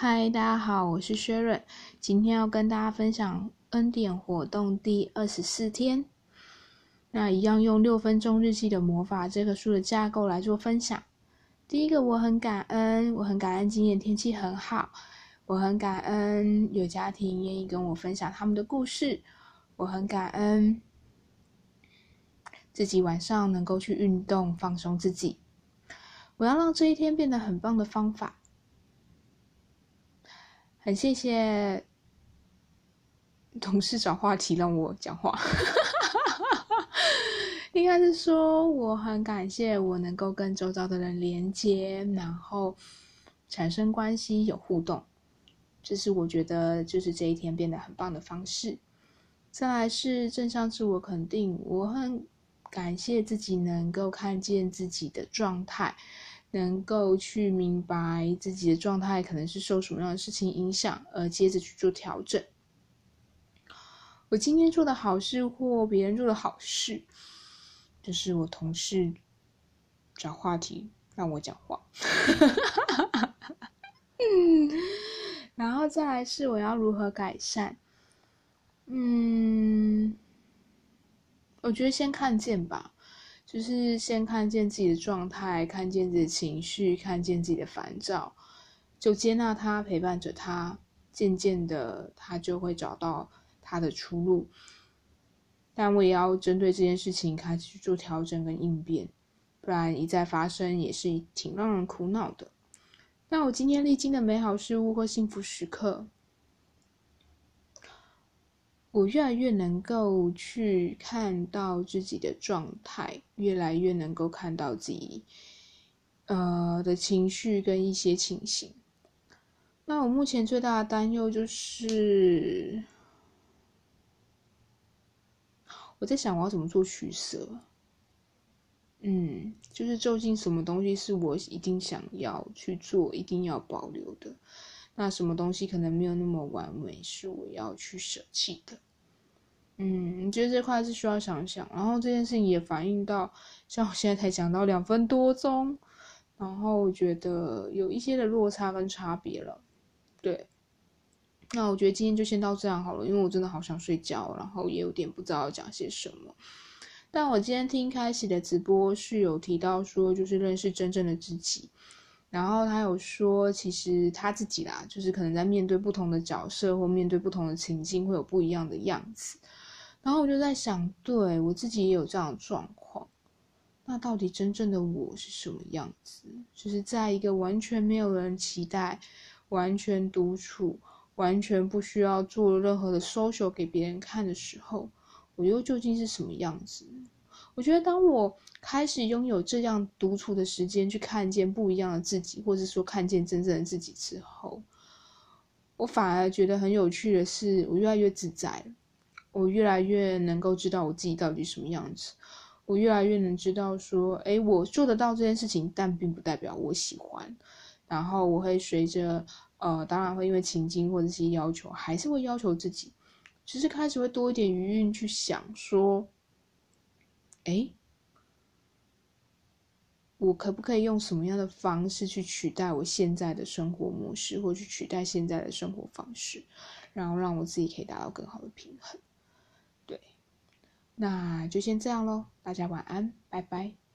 嗨，大家好，我是薛润，今天要跟大家分享恩典活动第二十四天。那一样用六分钟日记的魔法这个书的架构来做分享。第一个，我很感恩，我很感恩今天天气很好，我很感恩有家庭愿意跟我分享他们的故事，我很感恩自己晚上能够去运动放松自己。我要让这一天变得很棒的方法。很谢谢同事找话题让我讲话，应该是说我很感谢我能够跟周遭的人连接，然后产生关系有互动，这是我觉得就是这一天变得很棒的方式。再来是正向自我肯定，我很感谢自己能够看见自己的状态。能够去明白自己的状态可能是受什么样的事情影响，而接着去做调整。我今天做的好事或别人做的好事，就是我同事找话题让我讲话。嗯，然后再来是我要如何改善。嗯，我觉得先看见吧。就是先看见自己的状态，看见自己的情绪，看见自己的烦躁，就接纳他，陪伴着他，渐渐的他就会找到他的出路。但我也要针对这件事情开始去做调整跟应变，不然一再发生也是挺让人苦恼的。那我今天历经的美好事物或幸福时刻。我越来越能够去看到自己的状态，越来越能够看到自己，呃的情绪跟一些情形。那我目前最大的担忧就是，我在想我要怎么做取舍。嗯，就是究竟什么东西是我一定想要去做、一定要保留的？那什么东西可能没有那么完美，是我要去舍弃的？嗯，我觉得这块是需要想想，然后这件事情也反映到，像我现在才讲到两分多钟，然后我觉得有一些的落差跟差别了。对，那我觉得今天就先到这样好了，因为我真的好想睡觉，然后也有点不知道要讲些什么。但我今天听开始的直播是有提到说，就是认识真正的自己，然后他有说，其实他自己啦，就是可能在面对不同的角色或面对不同的情境，会有不一样的样子。然后我就在想，对我自己也有这样的状况，那到底真正的我是什么样子？就是在一个完全没有人期待、完全独处、完全不需要做任何的 social 给别人看的时候，我又究竟是什么样子？我觉得，当我开始拥有这样独处的时间，去看见不一样的自己，或者说看见真正的自己之后，我反而觉得很有趣的是，我越来越自在。我越来越能够知道我自己到底什么样子，我越来越能知道说，哎，我做得到这件事情，但并不代表我喜欢。然后我会随着，呃，当然会因为情境或者是要求，还是会要求自己，其实开始会多一点余韵去想说，哎，我可不可以用什么样的方式去取代我现在的生活模式，或去取代现在的生活方式，然后让我自己可以达到更好的平衡。对那就先这样喽，大家晚安，拜拜。